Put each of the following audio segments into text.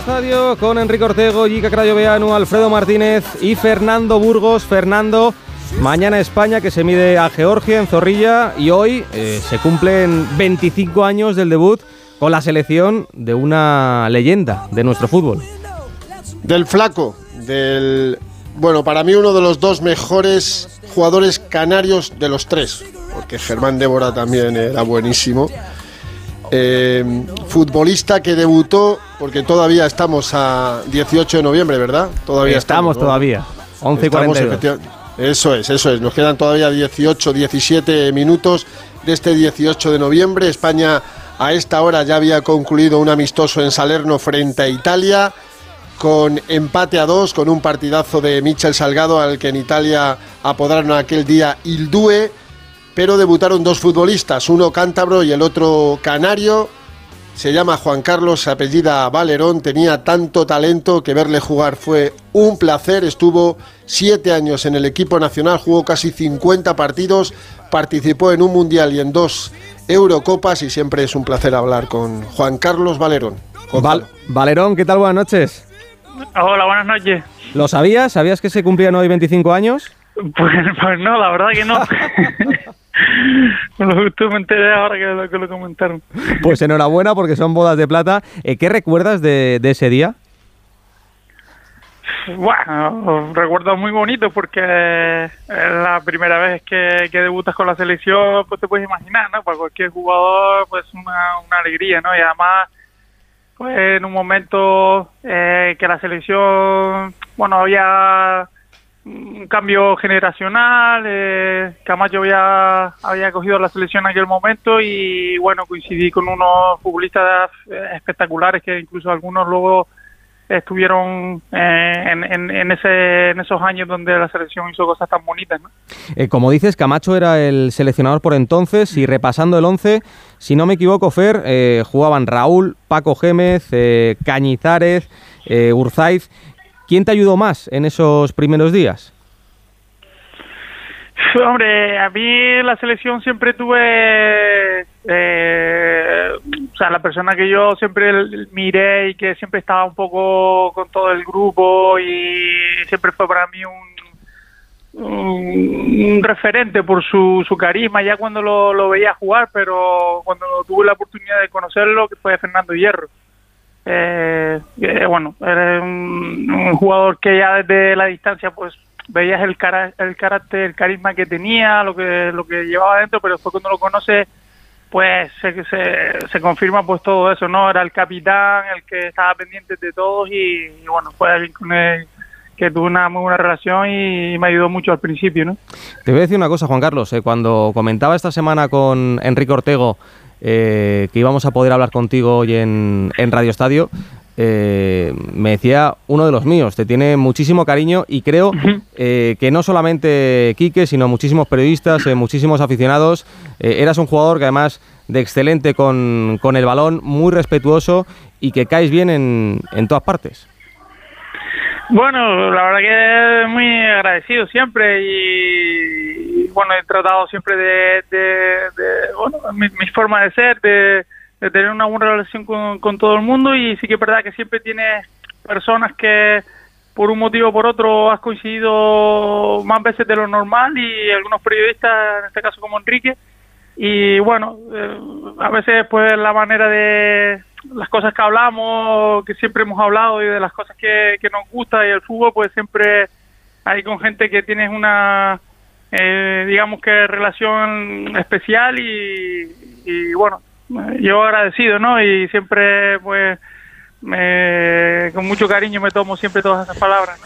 Estadio con Enrique Ortego, Gica Crayoveanu, Alfredo Martínez y Fernando Burgos. Fernando, mañana España que se mide a Georgia en Zorrilla y hoy eh, se cumplen 25 años del debut con la selección de una leyenda de nuestro fútbol. Del flaco, del... Bueno, para mí uno de los dos mejores jugadores canarios de los tres, porque Germán Débora también era buenísimo. Eh, futbolista que debutó, porque todavía estamos a 18 de noviembre, ¿verdad? Todavía estamos, todavía. 11 y Eso es, eso es. Nos quedan todavía 18, 17 minutos de este 18 de noviembre. España a esta hora ya había concluido un amistoso en Salerno frente a Italia con empate a dos, con un partidazo de Michel Salgado al que en Italia apodaron aquel día Il Due pero debutaron dos futbolistas, uno cántabro y el otro canario. Se llama Juan Carlos, se apellida Valerón, tenía tanto talento que verle jugar fue un placer. Estuvo siete años en el equipo nacional, jugó casi 50 partidos, participó en un mundial y en dos Eurocopas y siempre es un placer hablar con Juan Carlos Valerón. Valerón, ¿qué tal? Buenas noches. Hola, buenas noches. ¿Lo sabías? ¿Sabías que se cumplían hoy 25 años? Pues, pues no, la verdad que no. Me enteré ahora que lo, comentaron. Pues enhorabuena porque son bodas de plata. Eh, ¿Qué recuerdas de, ese día? Bueno, recuerdo muy bonito porque es la primera vez que, debutas con la selección, pues te puedes imaginar, ¿no? Para cualquier jugador, pues una, una alegría, ¿no? Y además, pues en un momento eh, que la selección, bueno, había un cambio generacional. Eh, Camacho había, cogido la selección en aquel momento y bueno, coincidí con unos futbolistas eh, espectaculares que incluso algunos luego estuvieron eh, en, en, ese, en esos años donde la selección hizo cosas tan bonitas. Eh, como dices, Camacho era el seleccionador por entonces y repasando el 11, si no me equivoco, Fer, jugaban Raúl, Paco Gémez, Cañizares, Urzaiz. ¿Quién te ayudó más en esos primeros días? Hombre, a mí la selección siempre tuve, eh, o sea, la persona que yo siempre miré y que siempre estaba un poco con todo el grupo y siempre fue para mí un, referente por su, su carisma ya cuando lo, lo veía jugar, pero cuando tuve la oportunidad de conocerlo, que fue Fernando Hierro. Eh, eh, bueno, era un, jugador que ya desde la distancia pues veías el, cara, el carácter, el carisma que tenía, lo que lo que llevaba adentro, pero después cuando lo conoce pues se, se, se, confirma pues todo eso, ¿no? Era el capitán, el que estaba pendiente de todos y, bueno, fue alguien con el que tuvo una muy buena relación y, me ayudó mucho al principio, ¿no? Te voy a decir una cosa, Juan Carlos, eh, cuando comentaba esta semana con Enrique Ortego eh, que íbamos a poder hablar contigo hoy en, Radio Estadio, eh, me decía uno de los míos, te tiene muchísimo cariño y creo eh, que no solamente Quique, sino muchísimos periodistas, muchísimos aficionados, eras un jugador que además de excelente con, con, el balón, muy respetuoso y que caes bien en, en todas partes. Bueno, la verdad que muy agradecido siempre y, bueno, he tratado siempre de, bueno, mi, forma de ser, de, tener una buena relación con, todo el mundo y sí que es verdad que siempre tienes personas que por un motivo o por otro has coincidido más veces de lo normal y algunos periodistas, en este caso como Enrique, y bueno, eh, a veces pues la manera de las cosas que hablamos, que siempre hemos hablado y de las cosas que, nos gusta y el fútbol, pues siempre hay con gente que tienes una, eh, digamos que relación especial y, bueno, yo agradecido, ¿no? Y siempre, pues, con mucho cariño me tomo siempre todas esas palabras.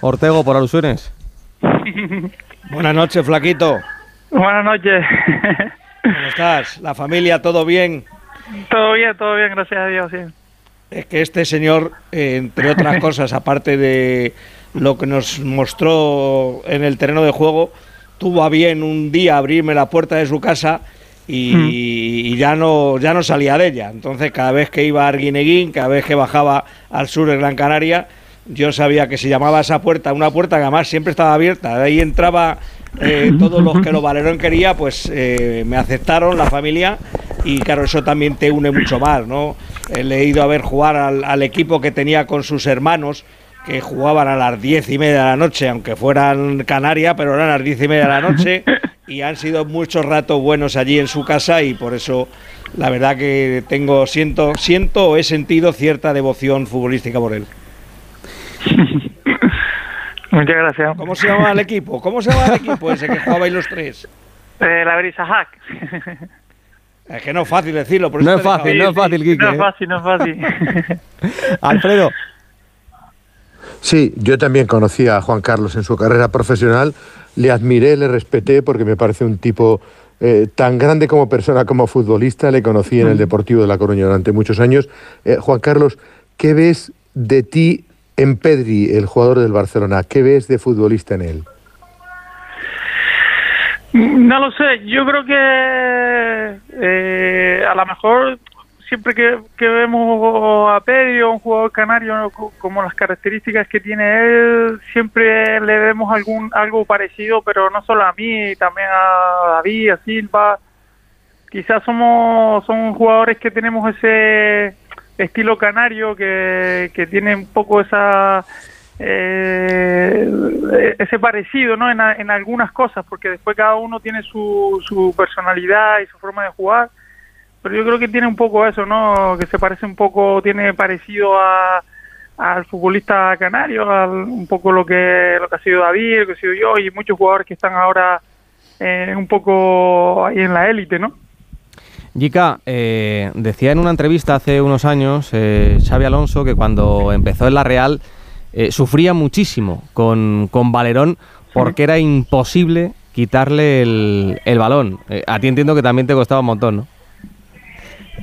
Ortego, por alusiones. Buenas noches, Flaquito. Buenas noches. ¿Cómo estás? ¿La familia, todo bien? Todo bien, todo bien, gracias a Dios, sí. Es que este señor, eh, entre otras cosas, aparte de lo que nos mostró en el terreno de juego, tuvo a bien un día abrirme la puerta de su casa y, mm. ya no ya no salía de ella. Entonces, cada vez que iba a Arguineguín, cada vez que bajaba al sur de Gran Canaria, yo sabía que se llamaba esa puerta una puerta que además siempre estaba abierta. De ahí entraba eh, todos los que lo Valerón quería, pues eh, me aceptaron, la familia, y claro, eso también te une mucho más, ¿no? he leído a ver jugar al, equipo que tenía con sus hermanos, que jugaban a las diez y media de la noche, aunque fueran Canarias, pero eran a las diez y media de la noche, y han sido muchos ratos buenos allí en su casa, y por eso la verdad que tengo, siento, siento o he sentido cierta devoción futbolística por él. Muchas gracias. ¿Cómo se llama el equipo? ¿Cómo se llama el equipo ese que jugabais los tres? Eh, la Brisa Hack. Es que no es fácil decirlo. no, es fácil, no es fácil, Quique. No es fácil, no es fácil. Alfredo. Sí, yo también conocí a Juan Carlos en su carrera profesional. Le admiré, le respeté porque me parece un tipo eh, tan grande como persona, como futbolista. Le conocí en el Deportivo de La Coruña durante muchos años. Eh, Juan Carlos, ¿qué ves de ti en Pedri, el jugador del Barcelona? ¿Qué ves de futbolista en él? No lo sé, yo creo que eh, a lo mejor siempre que, vemos a Pedro, un jugador canario, como las características que tiene él, siempre le vemos algún algo parecido, pero no solo a mí, también a David, a Silva. Quizás somos son jugadores que tenemos ese estilo canario que, que tiene un poco esa eh, ese parecido ¿no? En, en, algunas cosas, porque después cada uno tiene su, su personalidad y su forma de jugar, pero yo creo que tiene un poco eso, ¿no? que se parece un poco, tiene parecido a, al futbolista canario, un poco lo que, lo que ha sido David, lo que ha sido yo y muchos jugadores que están ahora eh, un poco ahí en la élite, ¿no? Jica, eh, decía en una entrevista hace unos años eh, Xavi Alonso que cuando empezó en la Real eh, sufría muchísimo con, con Valerón porque era imposible quitarle el, el balón. Eh, a ti entiendo que también te costaba un montón, ¿no?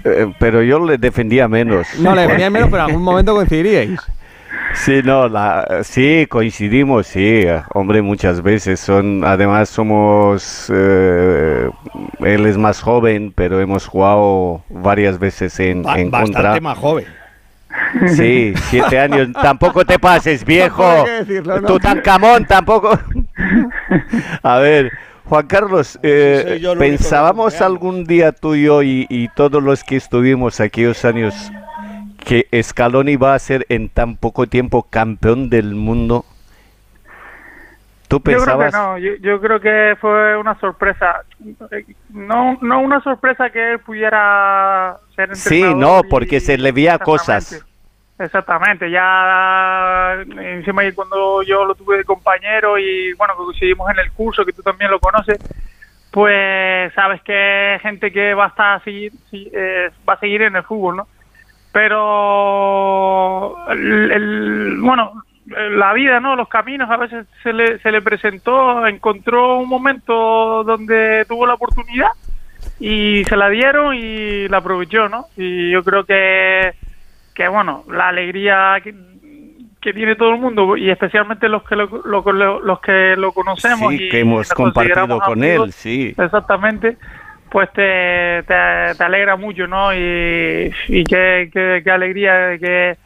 Eh, pero yo le defendía menos. No, le defendía menos, pero en algún momento coincidiríais. Sí, no, la, sí, coincidimos, sí, hombre, muchas veces. Son, además somos, él es más joven, pero hemos jugado varias veces en, en Bastante contra. más joven. Sí, siete años. tampoco te pases, viejo. No Tutankamón tampoco. A ver, Juan Carlos, eh, pensábamos algún día tú y yo y, todos los que estuvimos aquellos años que Scaloni iba a ser en tan poco tiempo campeón del mundo. ¿Tú pensabas? Yo creo que no, yo, creo que fue una sorpresa. No, no una sorpresa que él pudiera ser Sí, no, porque se le veía cosas. Exactamente, ya encima cuando yo lo tuve de compañero y bueno, coincidimos en el curso, que tú también lo conoces, pues sabes que gente que va a estar seguir, eh, va a seguir en el fútbol, ¿no? Pero el, bueno, la vida, ¿no? Los caminos a veces se le, se le presentó, encontró un momento donde tuvo la oportunidad y se la dieron y la aprovechó, ¿no? Y yo creo que que bueno, la alegría que, tiene todo el mundo y especialmente los que lo, los que lo conocemos y que hemos compartido con él, sí. Exactamente, pues te, te, alegra mucho, ¿no? Y, y qué, qué, alegría de que,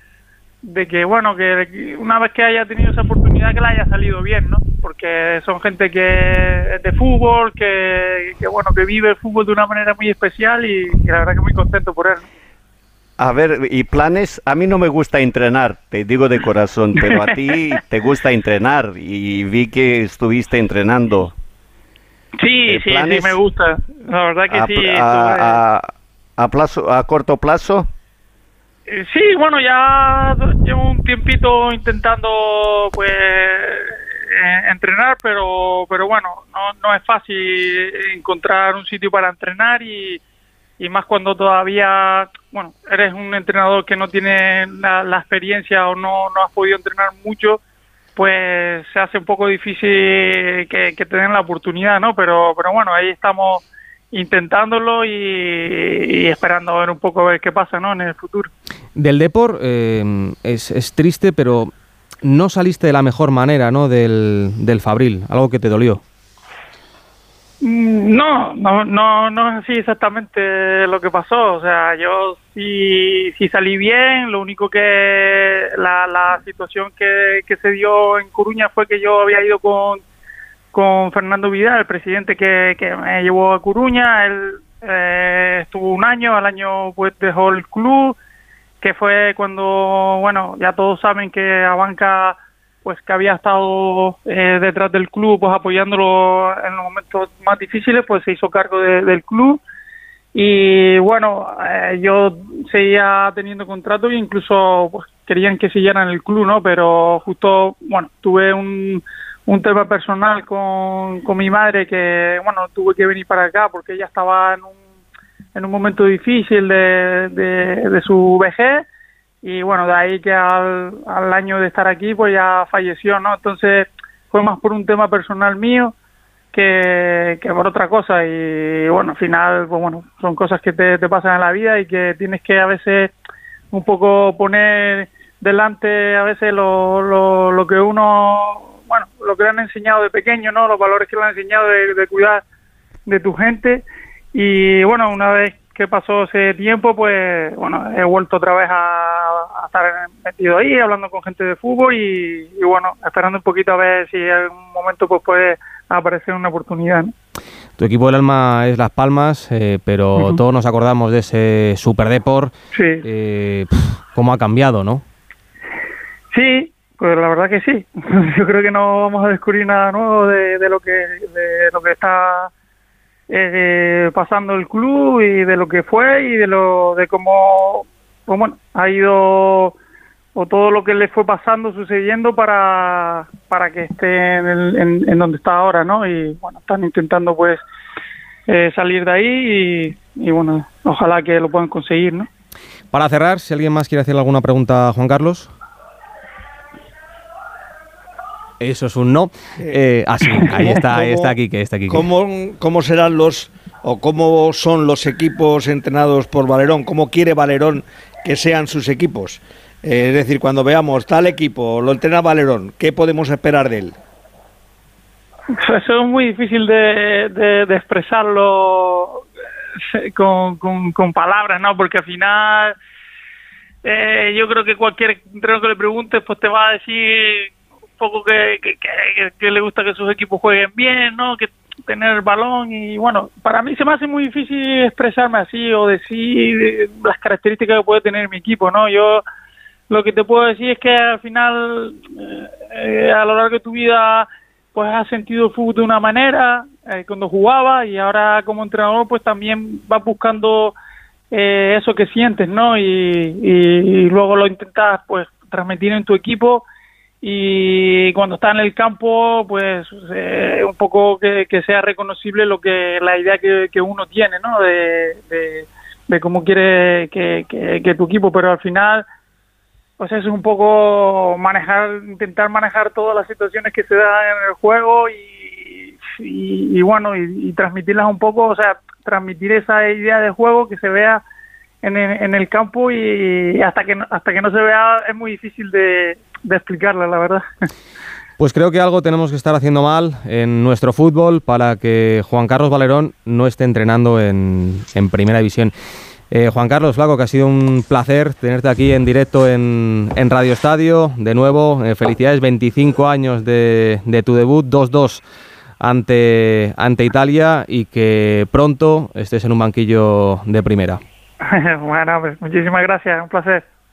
de que, bueno, que una vez que haya tenido esa oportunidad que la haya salido bien, ¿no? Porque son gente que es de fútbol, que, que bueno, que vive el fútbol de una manera muy especial y, y la verdad que muy contento por él. A ver, y planes, a mí no me gusta entrenar, te digo de corazón, pero a ti te gusta entrenar y vi que estuviste entrenando. Sí, eh, sí, sí, me gusta. La verdad que sí. A, a, plazo, a corto plazo? Eh, sí, bueno, ya llevo un tiempito intentando, pues, eh, entrenar, pero, pero bueno, no, no es fácil encontrar un sitio para entrenar y y más cuando todavía, bueno, eres un entrenador que no tiene la, experiencia o no, no has podido entrenar mucho, pues se hace un poco difícil que, que te den la oportunidad, ¿no? Pero, pero bueno, ahí estamos intentándolo y, esperando ver un poco ver qué pasa, ¿no? En el futuro. Del Depor eh, es, es, triste, pero no saliste de la mejor manera, ¿no? Del, del Fabril, algo que te dolió. Mm, no, no, no, no es así exactamente lo que pasó. O sea, yo sí, sí salí bien. Lo único que la, la situación que, que se dio en Coruña fue que yo había ido con, con Fernando Vidal, el presidente que, que me llevó a Coruña. Él eh, estuvo un año, al año pues dejó el club que fue cuando, bueno, ya todos saben que Abanca pues que había estado eh, detrás del club pues apoyándolo en los momentos más difíciles pues se hizo cargo del club. Y bueno eh, yo seguía teniendo contrato e incluso pues querían que siguiera en el club no pero justo bueno tuve un, un tema personal con, con mi madre que bueno tuve que venir para acá porque ella estaba en un en un momento difícil de, de, de su vejez y bueno, de ahí que al, al, año de estar aquí pues ya falleció, ¿no? Entonces fue más por un tema personal mío que, que por otra cosa y bueno, al final pues bueno, son cosas que te, te pasan en la vida y que tienes que a veces un poco poner delante a veces lo, lo, lo que uno, bueno, lo que le han enseñado de pequeño, ¿no? Los valores que le han enseñado de, de cuidar de tu gente y bueno, una vez que pasó ese tiempo, pues bueno, he vuelto otra vez a, estar metido ahí, hablando con gente de fútbol y, bueno, esperando un poquito a ver si en algún momento pues puede aparecer una oportunidad. Tu equipo del alma es Las Palmas, eh, pero todos nos acordamos de ese Super Deport. Sí. Eh, ¿Cómo ha cambiado, no? Sí, pues la verdad que sí. Yo creo que no vamos a descubrir nada nuevo de, de lo que de lo que está eh, pasando el club y de lo que fue y de lo de cómo pues bueno ha ido o todo lo que le fue pasando sucediendo para para que esté en, en, donde está ahora no y bueno están intentando pues eh, salir de ahí y, y, bueno ojalá que lo puedan conseguir no para cerrar si alguien más quiere hacer alguna pregunta a Juan Carlos eso es un no. Eh, ah, sí, ahí está, ahí está aquí, que está aquí. ¿cómo, ¿Cómo serán los o cómo son los equipos entrenados por Valerón? ¿Cómo quiere Valerón que sean sus equipos? Eh, es decir, cuando veamos tal equipo, lo entrena Valerón, ¿qué podemos esperar de él? Eso es muy difícil de, de, expresarlo eh, con, con, con, palabras, ¿no? Porque al final eh, yo creo que cualquier entrenador que le pregunte pues te va a decir poco que, que, le gusta que sus equipos jueguen bien, ¿no? Que tener el balón y bueno, para mí se me hace muy difícil expresarme así o decir las características que puede tener mi equipo, ¿no? Yo lo que te puedo decir es que al final eh, a lo largo de tu vida pues has sentido el fútbol de una manera eh, cuando jugaba y ahora como entrenador pues también vas buscando eh, eso que sientes, ¿no? Y, y luego lo intentas pues transmitir en tu equipo y cuando está en el campo pues eh, un poco que, sea reconocible lo que la idea que, uno tiene no de, de, cómo quiere que, que, tu equipo pero al final pues es un poco manejar intentar manejar todas las situaciones que se dan en el juego y, y, y bueno y, transmitirlas un poco o sea transmitir esa idea de juego que se vea en, en el campo y hasta que hasta que no se vea es muy difícil de, explicarla, la verdad. Pues creo que algo tenemos que estar haciendo mal en nuestro fútbol para que Juan Carlos Valerón no esté entrenando en, Primera División. Eh, Juan Carlos Flaco, que ha sido un placer tenerte aquí en directo en, en Radio Estadio. De nuevo, eh, felicidades, 25 años de, de tu debut, 2-2 ante, ante Italia y que pronto estés en un banquillo de primera. bueno, pues muchísimas gracias, un placer.